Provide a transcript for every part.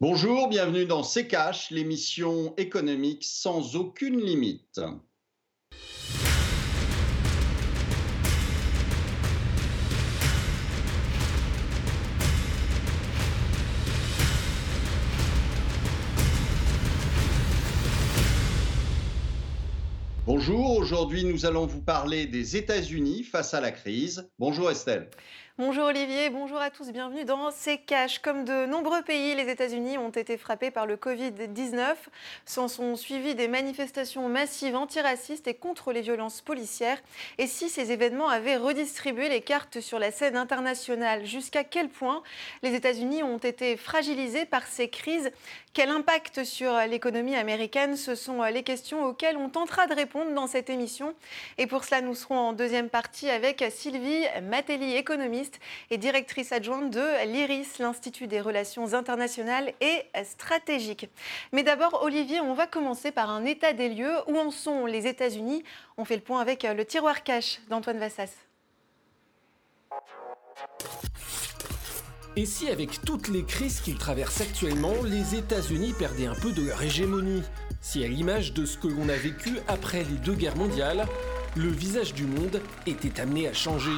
Bonjour, bienvenue dans C'est l'émission économique sans aucune limite. Bonjour, aujourd'hui nous allons vous parler des États-Unis face à la crise. Bonjour Estelle. Bonjour Olivier, bonjour à tous, bienvenue dans C'est Cash. Comme de nombreux pays, les États-Unis ont été frappés par le Covid-19. S'en sont suivies des manifestations massives antiracistes et contre les violences policières. Et si ces événements avaient redistribué les cartes sur la scène internationale, jusqu'à quel point les États-Unis ont été fragilisés par ces crises? Quel impact sur l'économie américaine? Ce sont les questions auxquelles on tentera de répondre dans cette émission. Et pour cela, nous serons en deuxième partie avec Sylvie Matelli, économiste et directrice adjointe de l'IRIS, l'Institut des relations internationales et stratégiques. Mais d'abord, Olivier, on va commencer par un état des lieux. Où en sont les États-Unis? On fait le point avec le tiroir cash d'Antoine Vassas. Et si avec toutes les crises qu'ils traversent actuellement, les États-Unis perdaient un peu de leur hégémonie? Si à l'image de ce que l'on a vécu après les deux guerres mondiales, le visage du monde était amené à changer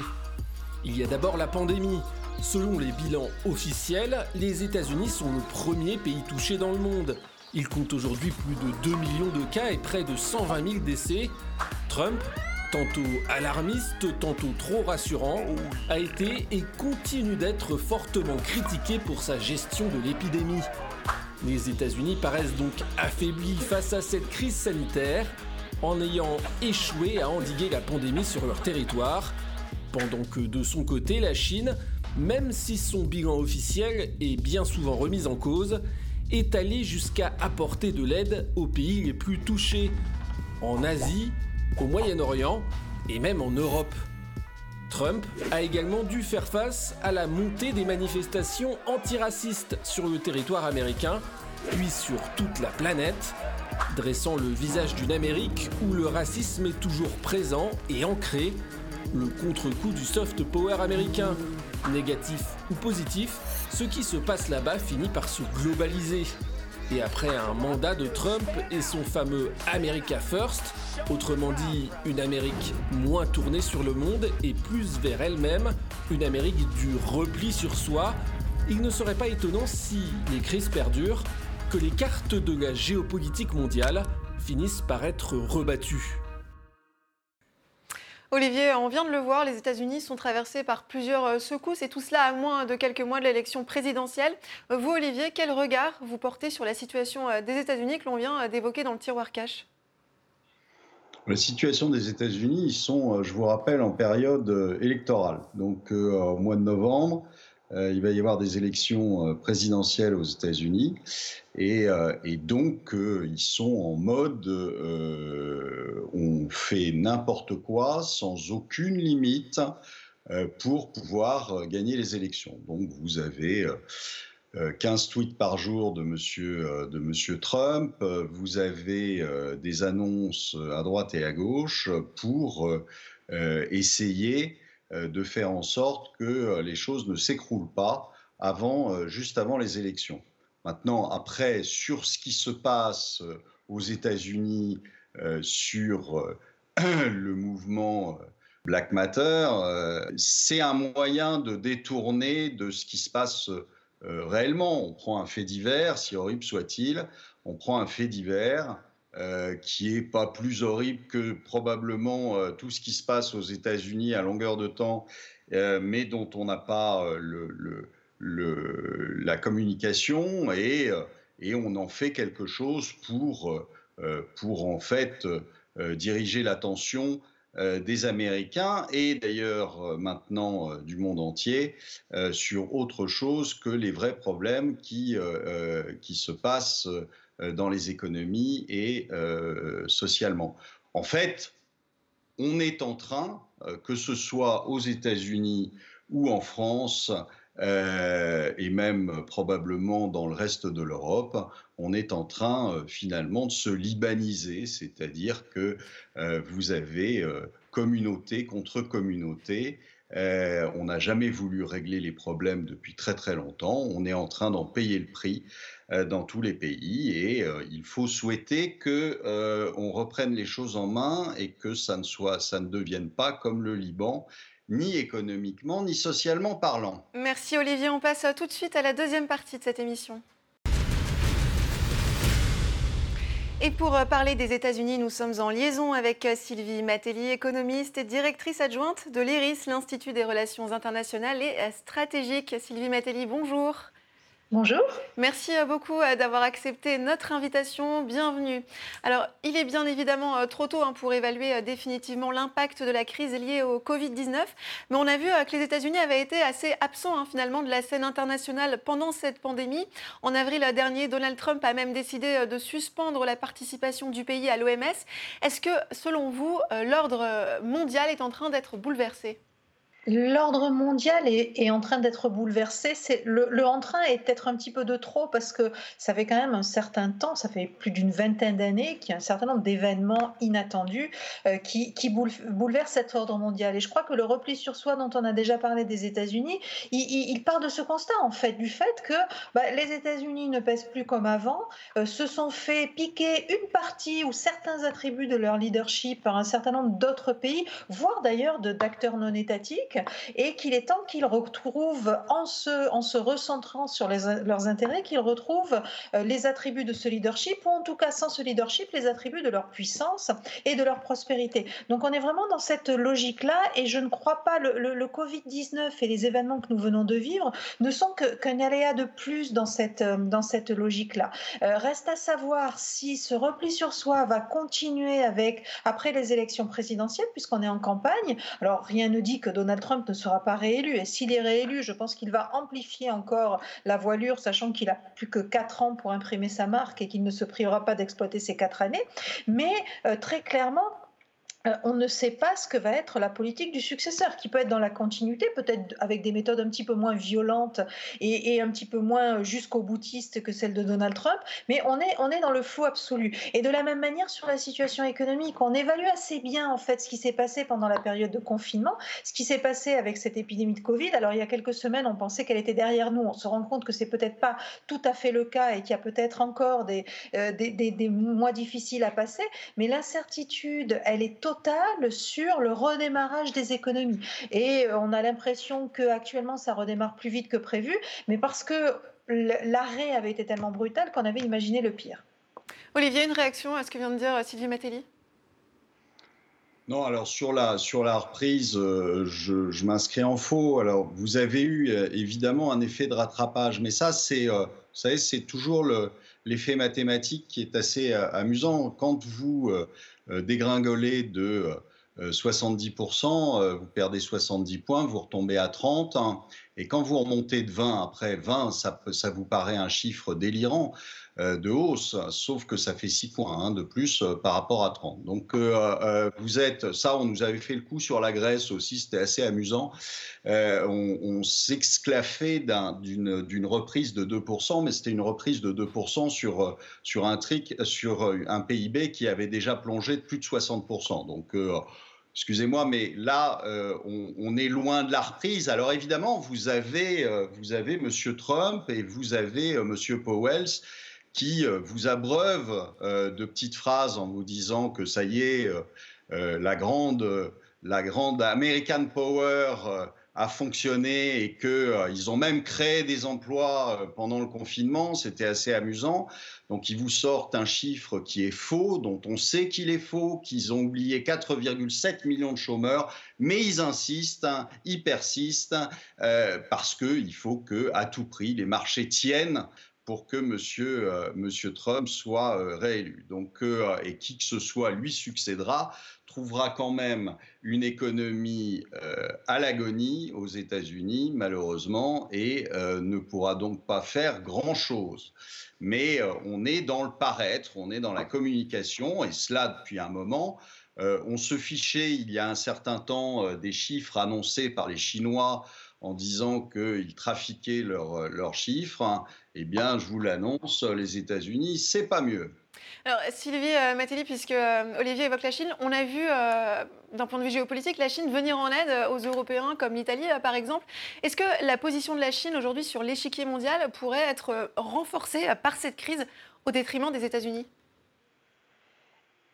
il y a d'abord la pandémie. Selon les bilans officiels, les États-Unis sont le premier pays touché dans le monde. Il compte aujourd'hui plus de 2 millions de cas et près de 120 000 décès. Trump, tantôt alarmiste, tantôt trop rassurant, a été et continue d'être fortement critiqué pour sa gestion de l'épidémie. Les États-Unis paraissent donc affaiblis face à cette crise sanitaire en ayant échoué à endiguer la pandémie sur leur territoire pendant que de son côté, la Chine, même si son bilan officiel est bien souvent remis en cause, est allée jusqu'à apporter de l'aide aux pays les plus touchés, en Asie, au Moyen-Orient et même en Europe. Trump a également dû faire face à la montée des manifestations antiracistes sur le territoire américain, puis sur toute la planète, dressant le visage d'une Amérique où le racisme est toujours présent et ancré le contre-coup du soft power américain. Négatif ou positif, ce qui se passe là-bas finit par se globaliser. Et après un mandat de Trump et son fameux America First, autrement dit une Amérique moins tournée sur le monde et plus vers elle-même, une Amérique du repli sur soi, il ne serait pas étonnant si les crises perdurent, que les cartes de la géopolitique mondiale finissent par être rebattues. Olivier, on vient de le voir, les États-Unis sont traversés par plusieurs euh, secousses et tout cela à moins de quelques mois de l'élection présidentielle. Euh, vous, Olivier, quel regard vous portez sur la situation euh, des États-Unis que l'on vient d'évoquer dans le tiroir cash? La situation des États-Unis, ils sont, je vous rappelle, en période électorale. Donc, au mois de novembre, il va y avoir des élections présidentielles aux États-Unis. Et, donc, ils sont en mode on fait n'importe quoi sans aucune limite euh, pour pouvoir euh, gagner les élections. Donc vous avez 15 euh, tweets par jour de monsieur, de monsieur Trump, vous avez des annonces à droite et à gauche pour essayer de faire en sorte que les choses ne s'écroulent pas avant, juste avant les élections. Maintenant, après, sur ce qui se passe aux États-Unis, euh, sur euh, le mouvement euh, Black Matter, c'est un moyen de détourner de ce qui se passe réellement. On prend un fait divers, si horrible soit-il, on prend un fait divers qui est pas plus horrible que probablement tout ce qui se passe aux États-Unis à longueur de temps, mais dont on n'a pas la communication et, et, on en fait quelque chose pour euh, pour en fait euh, diriger l'attention euh, des Américains et d'ailleurs maintenant du monde entier sur autre chose que les vrais problèmes qui, qui se passent dans les économies et socialement. En fait, on est en train, que ce soit aux États-Unis ou en France, euh, et même probablement dans le reste de l'Europe, on est en train euh, finalement de se libaniser, c'est-à-dire que euh, vous avez communauté contre communauté on n'a jamais voulu régler les problèmes depuis très très longtemps. On est en train d'en payer le prix dans tous les pays et il faut souhaiter que on reprenne les choses en main et que ça ne soit, ça ne devienne pas comme le Liban ni économiquement, ni socialement parlant. Merci Olivier. On passe tout de suite à la deuxième partie de cette émission. Et pour euh, parler des États-Unis, nous sommes en liaison avec euh, Sylvie Matelli, économiste et directrice adjointe de l'IRIS, l'Institut des relations internationales et euh, stratégiques. Sylvie Matelli, bonjour. Bonjour. Merci euh, beaucoup euh, d'avoir accepté notre invitation. Bienvenue. Alors, il est bien évidemment euh, trop tôt hein, pour évaluer définitivement l'impact de la crise liée au Covid-19, mais on a vu que les États-Unis avaient été assez absents hein, finalement de la scène internationale pendant cette pandémie. En avril dernier, Donald Trump a même décidé de suspendre la participation du pays à l'OMS. Est-ce que, selon vous, l'ordre mondial est en train d'être bouleversé? L'ordre mondial est, en train d'être bouleversé. C'est le, en train est peut-être un petit peu de trop parce que ça fait quand même un certain temps, ça fait plus d'une vingtaine d'années qu'il y a un certain nombre d'événements inattendus euh, qui, bouleversent cet ordre mondial. Et je crois que le repli sur soi dont on a déjà parlé des États-Unis, il, part de ce constat en fait, du fait que bah, les États-Unis ne pèsent plus comme avant, euh, se sont fait piquer une partie ou certains attributs de leur leadership par un certain nombre d'autres pays, voire d'ailleurs d'acteurs non étatiques et qu'il est temps qu'ils retrouvent, en se, en se recentrant sur leurs intérêts, qu'ils retrouvent euh, les attributs de ce leadership, ou en tout cas sans ce leadership, les attributs de leur puissance et de leur prospérité. Donc on est vraiment dans cette logique-là, et je ne crois pas, le, le, Covid-19 et les événements que nous venons de vivre ne sont qu'un aléa de plus dans cette, euh, dans cette logique-là. Euh, reste à savoir si ce repli sur soi va continuer avec, après les élections présidentielles, puisqu'on est en campagne. Alors rien ne dit que Donald Trump ne sera pas réélu. Et s'il est réélu, je pense qu'il va amplifier encore la voilure, sachant qu'il a plus que quatre ans pour imprimer sa marque et qu'il ne se privera pas d'exploiter ces quatre années. Mais euh, très clairement, euh, on ne sait pas ce que va être la politique du successeur, qui peut être dans la continuité, peut-être avec des méthodes un petit peu moins violentes et, un petit peu moins jusqu'au boutiste que celle de Donald Trump, mais on est, on est dans le flou absolu. Et de la même manière sur la situation économique, on évalue assez bien en fait ce qui s'est passé pendant la période de confinement, ce qui s'est passé avec cette épidémie de Covid. Alors il y a quelques semaines, on pensait qu'elle était derrière nous, on se rend compte que c'est peut-être pas tout à fait le cas et qu'il y a peut-être encore des, euh, des, des, des mois difficiles à passer, mais l'incertitude, elle est sur le redémarrage des économies. Et euh, on a l'impression qu'actuellement, ça redémarre plus vite que prévu, mais parce que l'arrêt avait été tellement brutal qu'on avait imaginé le pire. Olivier, une réaction à ce que vient de dire Sylvie Matelli non, alors sur la, sur la reprise, euh, je, m'inscris en faux. Alors, vous avez eu euh, évidemment un effet de rattrapage, mais ça, c'est, vous savez, c'est toujours l'effet mathématique qui est assez amusant. Quand vous euh, dégringoler de 70%, euh, euh, vous perdez 70 points, vous retombez à 30. Hein. et quand vous remontez de 20 après 20, ça, ça vous paraît un chiffre délirant de hausse, sauf que ça fait 6 points hein, de plus par rapport à 30. Donc vous êtes, ça on nous avait fait le coup sur la Grèce aussi, c'était assez amusant. on, s'exclaffait d'une reprise de 2%, mais c'était une reprise de 2% sur, sur, un trick, sur un PIB qui avait déjà plongé de plus de 60%. Donc excusez-moi, mais là, euh, on, est loin de la reprise. Alors évidemment, vous avez, euh, vous avez M. Trump et vous avez euh, M. Powell qui vous abreuvent de petites phrases en vous disant que ça y est, la grande, la grande American Power a fonctionné et qu'ils euh, ont même créé des emplois euh, pendant le confinement. C'était assez amusant. Donc ils vous sortent un chiffre qui est faux, dont on sait qu'il est faux, qu'ils ont oublié 4,7 millions de chômeurs, mais ils insistent, hein, ils persistent, euh, parce qu'il faut que à tout prix les marchés tiennent pour que monsieur, monsieur Trump soit réélu. Donc, et qui que ce soit lui succédera, trouvera quand même une économie euh, à l'agonie aux États-Unis, malheureusement, et euh, ne pourra donc pas faire grand-chose. Mais euh, on est dans le paraître, on est dans la communication, et cela depuis un moment. on se fichait il y a un certain temps des chiffres annoncés par les Chinois en disant qu'ils trafiquaient leurs chiffres, eh bien, je vous l'annonce, les États-Unis, c'est pas mieux. Alors, Sylvie euh, puisque euh, Olivier évoque la Chine, on a vu, euh, d'un point de vue géopolitique, la Chine venir en aide aux Européens, comme l'Italie, par exemple. Est-ce que la position de la Chine aujourd'hui sur l'échiquier mondial pourrait être renforcée par cette crise au détriment des États-Unis?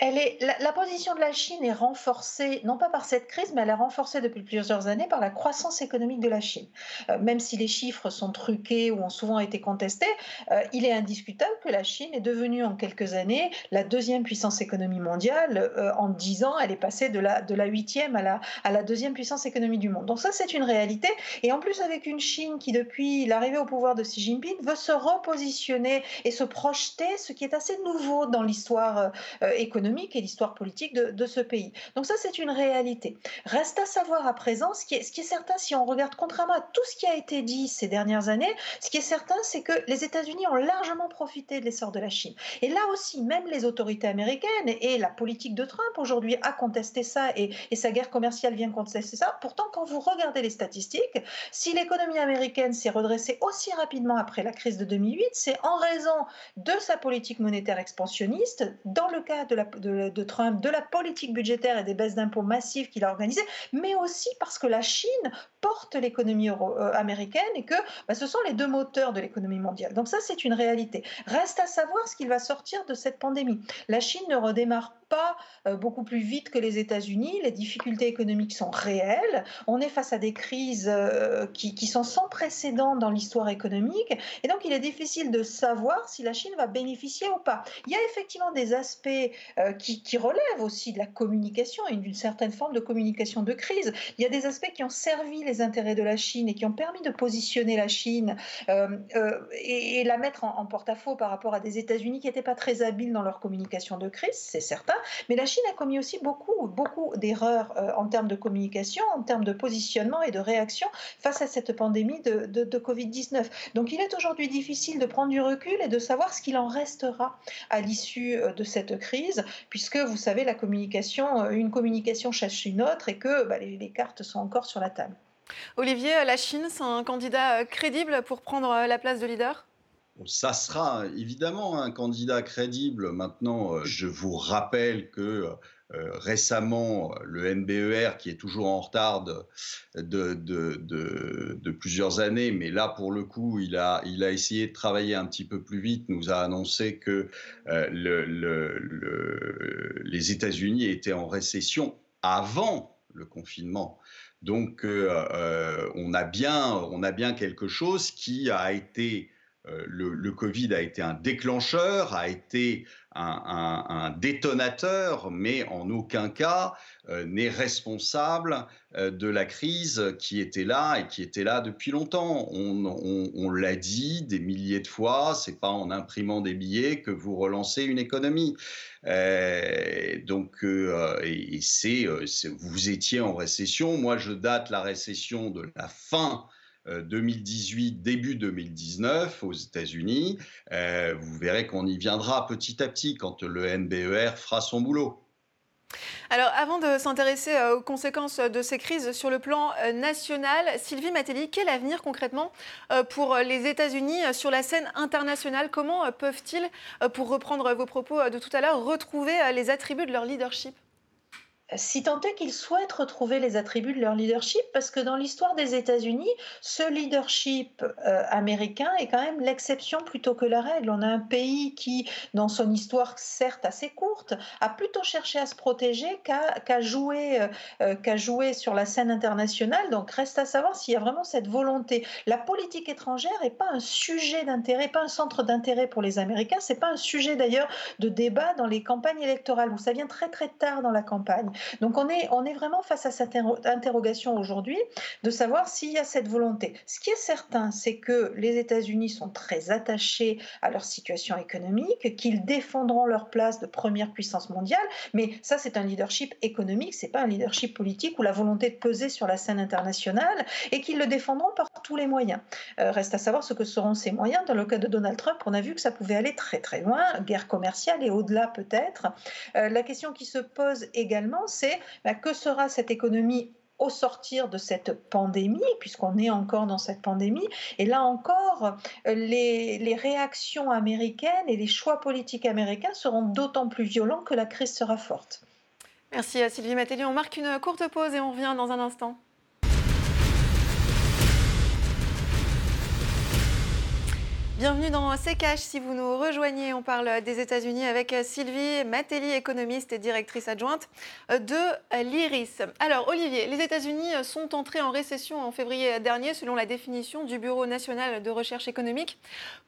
La, position de la Chine est renforcée, non pas par cette crise, mais elle est renforcée depuis plusieurs années par la croissance économique de la Chine. Euh, même si les chiffres sont truqués ou ont souvent été contestés, euh, il est indiscutable que la Chine est devenue en quelques années la deuxième puissance économique mondiale. Euh, en dix ans, elle est passée de la, huitième à la deuxième puissance économique du monde. Donc ça, c'est une réalité. Et en plus, avec une Chine qui, depuis l'arrivée au pouvoir de Xi Jinping, veut se repositionner et se projeter, ce qui est assez nouveau dans l'histoire économique et l'histoire politique de, ce pays. Donc ça, c'est une réalité. Reste à savoir à présent, ce qui, est, ce qui est certain, si on regarde contrairement à tout ce qui a été dit ces dernières années, ce qui est certain, c'est que les États-Unis ont largement profité de l'essor de la Chine. Et là aussi, même les autorités américaines et la politique de Trump aujourd'hui a contesté ça et, et sa guerre commerciale vient contester ça. Pourtant, quand vous regardez les statistiques, si l'économie américaine s'est redressée aussi rapidement après la crise de 2008, c'est en raison de sa politique monétaire expansionniste, dans le cas de la, de, Trump, de la politique budgétaire et des baisses d'impôts massives qu'il a organisées, mais aussi parce que la Chine porte l'économie euh, américaine et que bah, ce sont les deux moteurs de l'économie mondiale. Donc ça, c'est une réalité. Reste à savoir ce qu'il va sortir de cette pandémie. La Chine ne redémarre pas euh, beaucoup plus vite que les États-Unis. Les difficultés économiques sont réelles. On est face à des crises euh, qui, qui sont sans précédent dans l'histoire économique. Et donc, il est difficile de savoir si la Chine va bénéficier ou pas. Il y a effectivement des aspects euh, qui, qui, relèvent aussi de la communication et d'une certaine forme de communication de crise. Il y a des aspects qui ont servi les intérêts de la Chine et qui ont permis de positionner la Chine et, la mettre en, porte-à-faux par rapport à des États-Unis qui n'étaient pas très habiles dans leur communication de crise, c'est certain. Mais la Chine a commis aussi beaucoup, beaucoup d'erreurs euh, en termes de communication, en termes de positionnement et de réaction face à cette pandémie de, de, Covid-19. Donc il est aujourd'hui difficile de prendre du recul et de savoir ce qu'il en restera à l'issue euh, de cette crise, puisque vous savez, la communication, euh, une communication cherche une autre et que bah, les, les cartes sont encore sur la table. Olivier, la Chine, c'est un candidat crédible pour prendre la place de leader? Ça sera évidemment un candidat crédible. Maintenant, euh, je vous rappelle que euh, récemment, le NBER, qui est toujours en retard de, plusieurs années, mais là, pour le coup, il a, essayé de travailler un petit peu plus vite, nous a annoncé que euh, le, les États-Unis étaient en récession avant le confinement. Donc, on, a bien, on a bien quelque chose qui a été euh, le, Covid a été un déclencheur, a été un, détonateur, mais en aucun cas euh, n'est responsable euh, de la crise qui était là et qui était là depuis longtemps. On, l'a dit des milliers de fois, c'est pas en imprimant des billets que vous relancez une économie. donc, vous étiez en récession. Moi, je date la récession de la fin 2018, euh, début 2019 aux États-Unis. Euh, vous verrez qu'on y viendra petit à petit quand le NBER fera son boulot. Alors, avant de s'intéresser euh, aux conséquences de ces crises sur le plan national, Sylvie Matelli, quel avenir concrètement pour les États-Unis sur la scène internationale? Comment peuvent-ils, pour reprendre vos propos de tout à l'heure, retrouver les attributs de leur leadership? Si tant est qu'ils souhaitent retrouver les attributs de leur leadership, parce que dans l'histoire des États-Unis, ce leadership euh, américain est quand même l'exception plutôt que la règle. On a un pays qui, dans son histoire certes assez courte, a plutôt cherché à se protéger qu'à jouer, euh, euh, jouer sur la scène internationale. Donc reste à savoir s'il y a vraiment cette volonté. La politique étrangère n'est pas un sujet d'intérêt, pas un centre d'intérêt pour les Américains. C'est pas un sujet d'ailleurs de débat dans les campagnes électorales où ça vient très très tard dans la campagne. Donc on est, on est vraiment face à cette interrogation aujourd'hui de savoir s'il y a cette volonté. Ce qui est certain, c'est que les États-Unis sont très attachés à leur situation économique, qu'ils défendront leur place de première puissance mondiale, mais ça c'est un leadership économique, c'est pas un leadership politique ou la volonté de peser sur la scène internationale et qu'ils le défendront par tous les moyens. Euh, reste à savoir ce que seront ces moyens. Dans le cas de Donald Trump, on a vu que ça pouvait aller très très loin, guerre commerciale et au-delà peut-être. Euh, la question qui se pose également, c'est bah, que sera cette économie au sortir de cette pandémie, puisqu'on est encore dans cette pandémie. Et là encore, les, les, réactions américaines et les choix politiques américains seront d'autant plus violents que la crise sera forte. Merci à Sylvie Matéli. On marque une courte pause et on revient dans un instant. Bienvenue dans CKH. Si vous nous rejoignez, on parle des États-Unis avec Sylvie Matelli, économiste et directrice adjointe de l'IRIS. Alors, Olivier, les États-Unis sont entrés en récession en février dernier, selon la définition du Bureau national de recherche économique.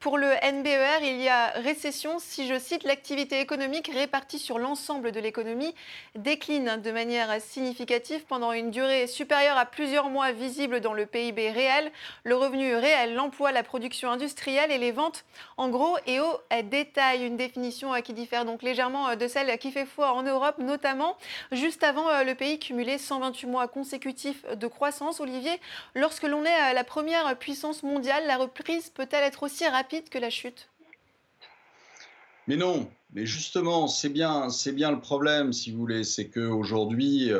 Pour le NBER, il y a récession si, je cite, l'activité économique répartie sur l'ensemble de l'économie décline de manière significative pendant une durée supérieure à plusieurs mois visible dans le PIB réel, le revenu réel, l'emploi, la production industrielle et les ventes en gros et au détail. Une définition euh, qui diffère donc légèrement euh, de celle qui fait foi en Europe, notamment juste avant euh, le pays cumulé 128 mois consécutifs de croissance. Olivier, lorsque l'on est la première puissance mondiale, la reprise peut-elle être aussi rapide que la chute? Mais non, mais justement, c'est bien, c'est bien le problème, si vous voulez, c'est qu'aujourd'hui,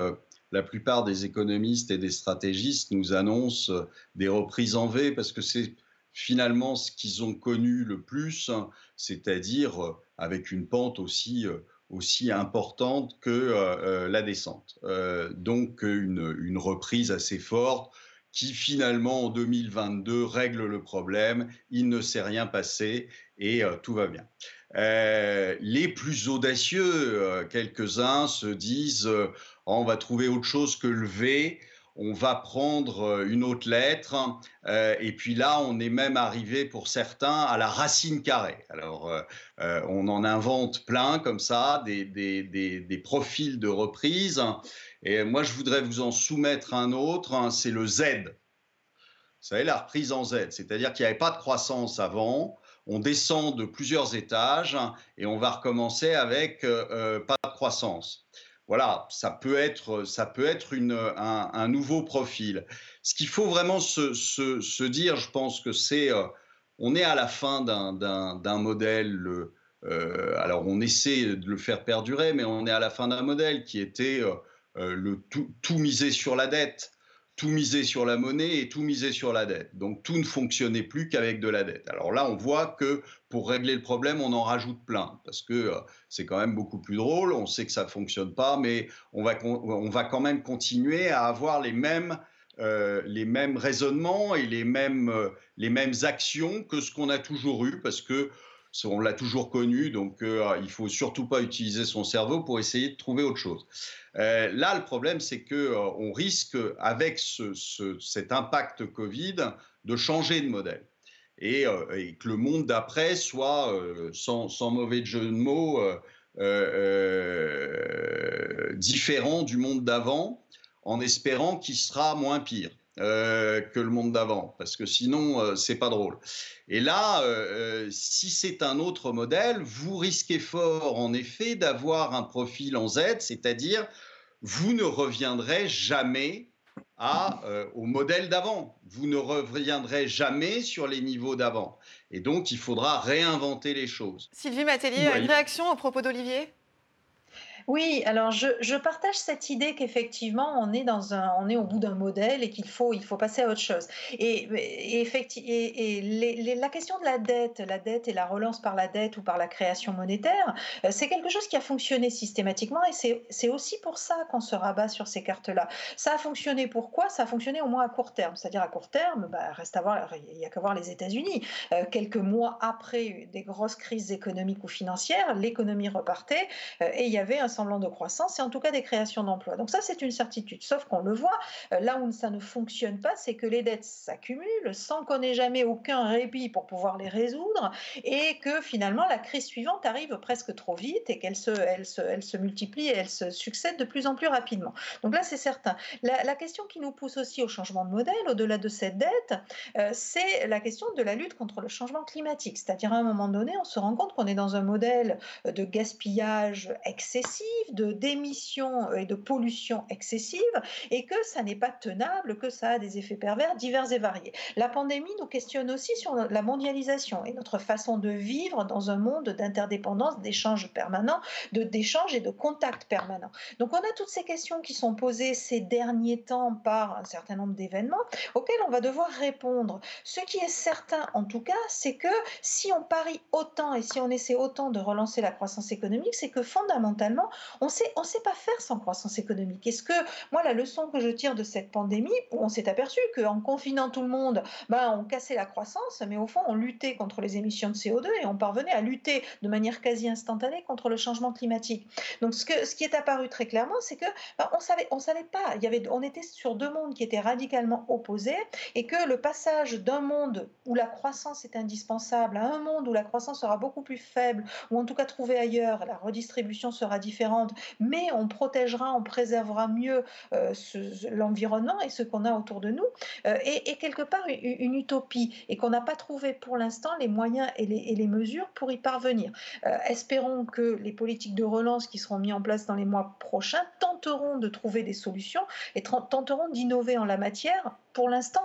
la plupart des économistes et des stratégistes nous annoncent des reprises en V parce que c'est finalement ce qu'ils ont connu le plus, c'est-à-dire euh, avec une pente aussi, euh, importante que euh, la descente. donc une, reprise assez forte qui finalement en 2022 règle le problème, il ne s'est rien passé et tout va bien. les plus audacieux, quelques-uns, se disent on va trouver autre chose que le V on va prendre euh, une autre lettre, euh, et puis là, on est même arrivé pour certains à la racine carrée. Alors, euh, on en invente plein comme ça, des, des, profils de reprise. Et moi, je voudrais vous en soumettre un autre, hein, c'est le Z. Vous savez, la reprise en Z, c'est-à-dire qu'il n'y avait pas de croissance avant, on descend de plusieurs étages et on va recommencer avec pas de croissance voilà, ça peut être, ça peut être un, nouveau profil. Ce qu'il faut vraiment se, dire, je pense que c'est, euh, on est à la fin d'un modèle. Euh, alors on essaie de le faire perdurer, mais on est à la fin d'un modèle qui était euh, le tout, miser sur la dette tout miser sur la monnaie et tout miser sur la dette. Donc tout ne fonctionnait plus qu'avec de la dette. Alors là, on voit que pour régler le problème, on en rajoute plein, parce que euh, c'est quand même beaucoup plus drôle, on sait que ça ne fonctionne pas, mais on va, on va quand même continuer à avoir les mêmes, euh, les mêmes raisonnements et les mêmes, euh, les mêmes actions que ce qu'on a toujours eu, parce que on l'a toujours connu, donc euh, il faut surtout pas utiliser son cerveau pour essayer de trouver autre chose. Euh, là, le problème, c'est que euh, on risque, avec cet impact Covid, de changer de modèle. Et, que le monde d'après soit, sans, mauvais jeu de mots, différent du monde d'avant, en espérant qu'il sera moins pire. Euh, que le monde d'avant, parce que sinon, euh, c'est pas drôle. Et là, euh, si c'est un autre modèle, vous risquez fort, en effet, d'avoir un profil en Z, c'est-à-dire vous ne reviendrez jamais à, au modèle d'avant. Vous ne reviendrez jamais sur les niveaux d'avant. Et donc, il faudra réinventer les choses. Sylvie Matélier, une réaction au propos d'Olivier? Oui, alors je, partage cette idée qu'effectivement on est dans un, on est au bout d'un modèle et qu'il faut, il faut passer à autre chose. Et, et, la question de la dette, la dette et la relance par la dette ou par la création monétaire, euh, c'est quelque chose qui a fonctionné systématiquement et c'est aussi pour ça qu'on se rabat sur ces cartes-là. Ça a fonctionné pourquoi? Ça a fonctionné au moins à court terme, c'est-à-dire à court terme, bah, reste à voir, il n'y a qu'à voir les États-Unis. Euh, quelques mois après des grosses crises économiques ou financières, l'économie repartait euh, et il y avait un semblant de croissance et en tout cas des créations d'emplois. Donc ça, c'est une certitude. Sauf qu'on le voit, euh, là où ça ne fonctionne pas, c'est que les dettes s'accumulent sans qu'on ait jamais aucun répit pour pouvoir les résoudre et que finalement la crise suivante arrive presque trop vite et qu'elle se, elle se, elle se multiplie et elle se succède de plus en plus rapidement. Donc là, c'est certain. La, question qui nous pousse aussi au changement de modèle, au-delà de cette dette, euh, c'est la question de la lutte contre le changement climatique. C'est-à-dire à un moment donné, on se rend compte qu'on est dans un modèle de gaspillage excessif de d'émissions et de pollution excessive et que ça n'est pas tenable, que ça a des effets pervers divers et variés. La pandémie nous questionne aussi sur la mondialisation et notre façon de vivre dans un monde d'interdépendance, d'échanges permanents, de d'échanges et de contacts permanents. Donc on a toutes ces questions qui sont posées ces derniers temps par un certain nombre d'événements auxquels on va devoir répondre. Ce qui est certain en tout cas, c'est que si on parie autant et si on essaie autant de relancer la croissance économique, c'est que fondamentalement, on sait, on sait pas faire sans croissance économique. Est-ce que moi la leçon que je tire de cette pandémie, on s'est aperçu qu'en confinant tout le monde, ben, on cassait la croissance, mais au fond on luttait contre les émissions de CO2 et on parvenait à lutter de manière quasi instantanée contre le changement climatique. Donc ce, que, ce qui est apparu très clairement, c'est que ben, on savait, on savait pas. Il y avait, on était sur deux mondes qui étaient radicalement opposés et que le passage d'un monde où la croissance est indispensable à un monde où la croissance sera beaucoup plus faible, ou en tout cas trouvée ailleurs, la redistribution sera différente, mais on protégera, on préservera mieux euh, l'environnement et ce qu'on a autour de nous, euh, et, quelque part une, utopie, et qu'on n'a pas trouvé pour l'instant les moyens et les, mesures pour y parvenir. Euh, espérons que les politiques de relance qui seront mises en place dans les mois prochains tenteront de trouver des solutions et tenteront d'innover en la matière. Pour l'instant,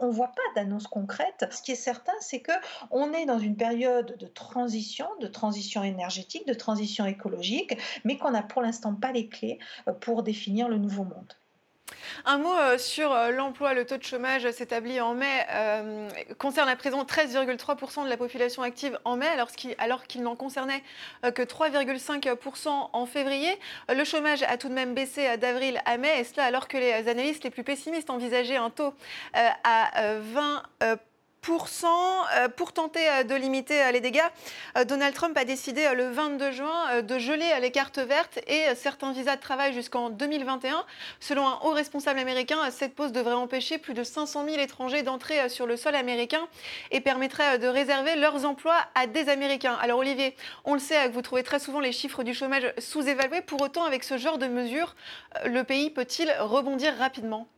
on ne voit pas d'annonce concrète. Ce qui est certain, c'est que on est dans une période de transition, de transition énergétique, de transition écologique, mais qu'on n'a pour l'instant pas les clés euh, pour définir le nouveau monde. Un mot euh, sur euh, l'emploi. Le taux de chômage s'établit en mai, euh, concerne à présent 13,3% de la population active en mai, alors qu'il n'en concernait que 3,5% en février. Le chômage a tout de même baissé d'avril à mai, et cela alors que les analystes les plus pessimistes envisageaient un taux à 20%. Euh, pour tenter euh, de limiter euh, les dégâts, Donald Trump a décidé le 22 juin de geler les cartes vertes et certains visas de travail jusqu'en 2021. Selon un haut responsable américain, cette pause devrait empêcher plus de 500 000 étrangers d'entrer sur le sol américain et permettrait de réserver leurs emplois à des Américains. Alors Olivier, on le sait, vous trouvez très souvent les chiffres du chômage sous-évalués. Pour autant, avec ce genre de mesures, le pays peut-il rebondir rapidement?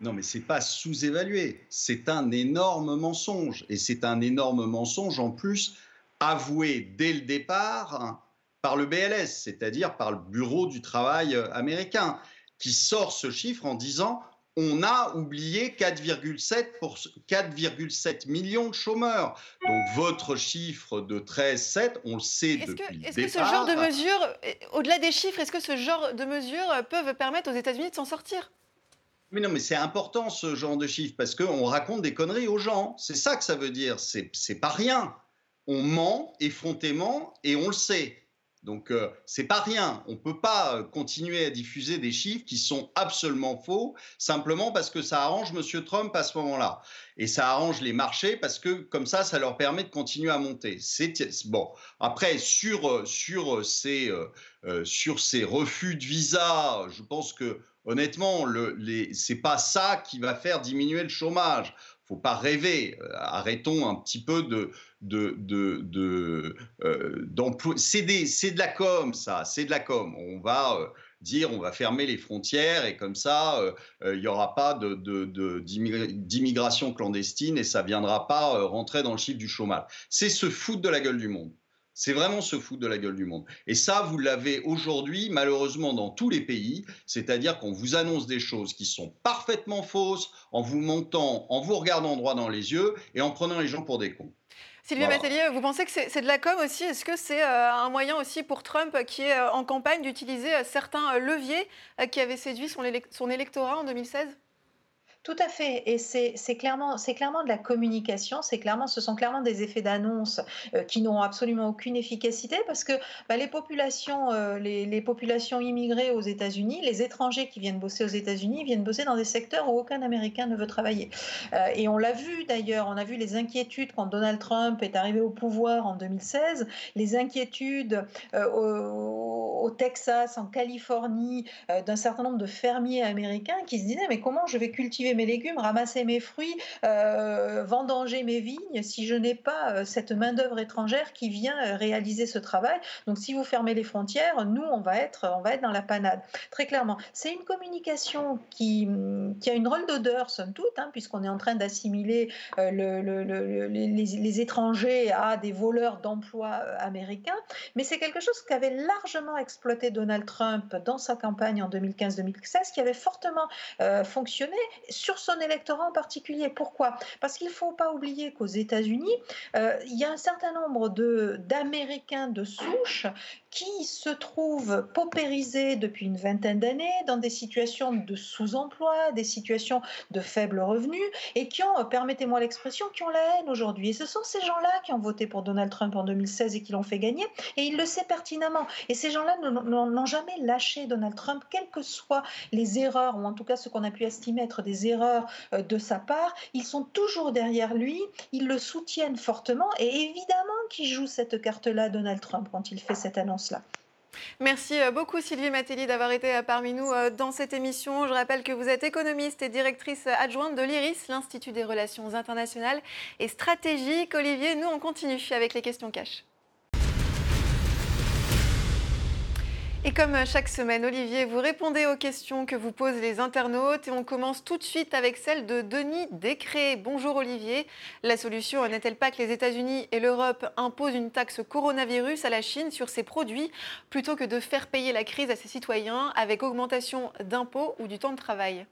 Non, mais c'est pas sous-évalué, c'est un énorme mensonge. Et c'est un énorme mensonge en plus avoué dès le départ par le BLS, c'est-à-dire par le Bureau du travail américain, qui sort ce chiffre en disant on a oublié 4,7 millions de chômeurs. Donc votre chiffre de 13,7, on le sait depuis le Est-ce que ce genre de mesures, au-delà des chiffres, est-ce que ce genre de mesures peuvent permettre aux États-Unis de s'en sortir? Mais non, mais c'est important ce genre de chiffres parce qu'on raconte des conneries aux gens. C'est ça que ça veut dire. C'est pas rien. On ment effrontément et on le sait. Donc euh, c'est pas rien. On peut pas euh, continuer à diffuser des chiffres qui sont absolument faux simplement parce que ça arrange Monsieur Trump à ce moment-là et ça arrange les marchés parce que comme ça, ça leur permet de continuer à monter. Bon. Après sur euh, sur ces sur ces refus de visa, je pense que honnêtement, ce n'est pas ça qui va faire diminuer le chômage. Faut pas rêver. Euh, arrêtons un petit peu de de euh, C'est de la com, ça. C'est de la com. On va euh, dire on va fermer les frontières et comme ça, il n'y aura pas d'immigration clandestine et ça viendra pas rentrer dans le chiffre du chômage. C'est se foutre de la gueule du monde. C'est vraiment se foutre de la gueule du monde. Et ça, vous l'avez aujourd'hui, malheureusement, dans tous les pays. C'est-à-dire qu'on vous annonce des choses qui sont parfaitement fausses en vous montant, en vous regardant droit dans les yeux et en prenant les gens pour des cons. Sylvie voilà. vous pensez que c'est de la com aussi? Est-ce que c'est euh, un moyen aussi pour Trump, qui est euh, en campagne, d'utiliser euh, certains leviers qui avaient séduit son électorat en 2016 tout à fait. Et c'est clairement, de la communication. Clairement, ce sont clairement des effets d'annonce euh, qui n'ont absolument aucune efficacité parce que bah, les populations, euh, les, populations immigrées aux États-Unis, les étrangers qui viennent bosser aux États-Unis viennent bosser dans des secteurs où aucun Américain ne veut travailler. Euh, et on l'a vu d'ailleurs, on a vu les inquiétudes quand Donald Trump est arrivé au pouvoir en 2016, les inquiétudes au, au, Texas, en Californie, d'un certain nombre de fermiers américains qui se disaient mais comment je vais cultiver mes légumes, ramasser mes fruits, euh, vendanger mes vignes si je n'ai pas euh, cette main-d'œuvre étrangère qui vient euh, réaliser ce travail. Donc si vous fermez les frontières, nous, on va être, on va être dans la panade. Très clairement. C'est une communication qui, qui a une rôle d'odeur, somme toute, hein, puisqu'on est en train d'assimiler les, étrangers à des voleurs d'emplois américains. Mais c'est quelque chose qui avait largement exploité Donald Trump dans sa campagne en 2015-2016 qui avait fortement fonctionné sur son électorat en particulier. Pourquoi? Parce qu'il ne faut pas oublier qu'aux États-Unis, euh, il y a un certain nombre d'Américains de, de souche qui se trouvent paupérisés depuis une vingtaine d'années dans des situations de sous-emploi, des situations de faible revenu et qui ont, permettez-moi l'expression, qui ont la haine aujourd'hui. Et ce sont ces gens-là qui ont voté pour Donald Trump en 2016 et qui l'ont fait gagner et il le sait pertinemment. Et ces gens-là n'ont jamais lâché Donald Trump, quelles que soient les erreurs ou en tout cas ce qu'on a pu estimer être des erreurs euh, de sa part. Ils sont toujours derrière lui, ils le soutiennent fortement et évidemment qu'ils jouent cette carte-là, Donald Trump, quand il fait cette annonce Merci euh, beaucoup Sylvie Matelli d'avoir été euh, parmi nous euh, dans cette émission. Je rappelle que vous êtes économiste et directrice adjointe de l'IRIS, l'Institut des relations internationales et stratégiques. Olivier, nous on continue avec les questions cash. Et comme chaque semaine, Olivier, vous répondez aux questions que vous posent les internautes et on commence tout de suite avec celle de Denis Décré. Bonjour Olivier. La solution n'est-elle pas que les États-Unis et l'Europe imposent une taxe coronavirus à la Chine sur ses produits plutôt que de faire payer la crise à ses citoyens avec augmentation d'impôts ou du temps de travail?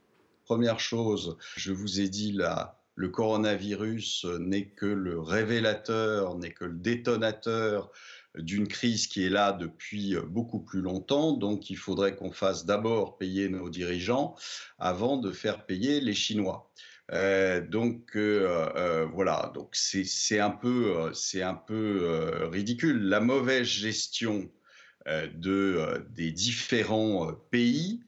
Première chose, je vous ai dit là, le coronavirus n'est que le révélateur, n'est que le détonateur d'une crise qui est là depuis euh, beaucoup plus longtemps. Donc il faudrait qu'on fasse d'abord payer nos dirigeants avant de faire payer les Chinois. Euh, donc euh, voilà, donc c'est un peu, c'est un peu ridicule. La mauvaise gestion de, des différents pays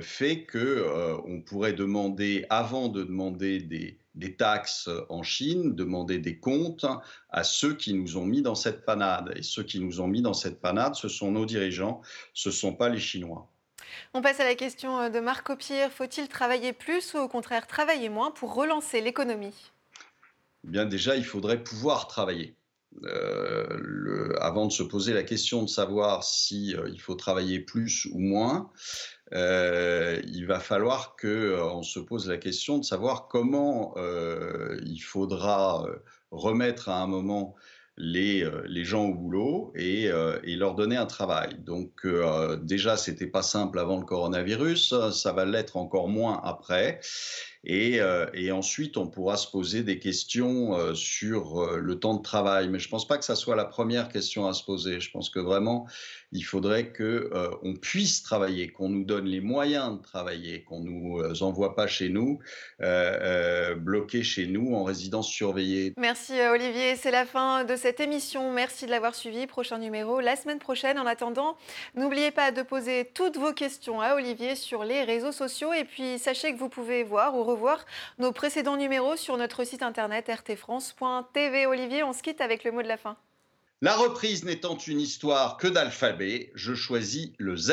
fait que on pourrait demander, avant de demander des, des taxes en Chine, demander des comptes à ceux qui nous ont mis dans cette panade. Et ceux qui nous ont mis dans cette panade, ce sont nos dirigeants, ce ne sont pas les Chinois. On passe à la question euh, de Marc Opire. Faut-il travailler plus ou au contraire travailler moins pour relancer l'économie? Eh Bien déjà, il faudrait pouvoir travailler. Euh, avant de se poser la question de savoir si euh, il faut travailler plus ou moins, euh, il va falloir qu'on euh, se pose la question de savoir comment euh, il faudra remettre à un moment les, les gens au boulot et, et, leur donner un travail. Donc déjà, c'était pas simple avant le coronavirus, ça va l'être encore moins après. Et, et, ensuite, on pourra se poser des questions sur le temps de travail. Mais je ne pense pas que ça soit la première question à se poser. Je pense que vraiment, il faudrait qu'on euh, puisse travailler, qu'on nous donne les moyens de travailler, qu'on ne nous euh, envoie pas chez nous, euh, bloqués chez nous en résidence surveillée. Merci Olivier, c'est la fin de cette émission. Merci de l'avoir suivi. Prochain numéro la semaine prochaine. En attendant, n'oubliez pas de poser toutes vos questions à Olivier sur les réseaux sociaux et puis sachez que vous pouvez voir ou revoir nos précédents numéros sur notre site internet rtfrance.tv. Olivier, on se quitte avec le mot de la fin. La reprise n'étant une histoire que d'alphabet, je choisis le Z.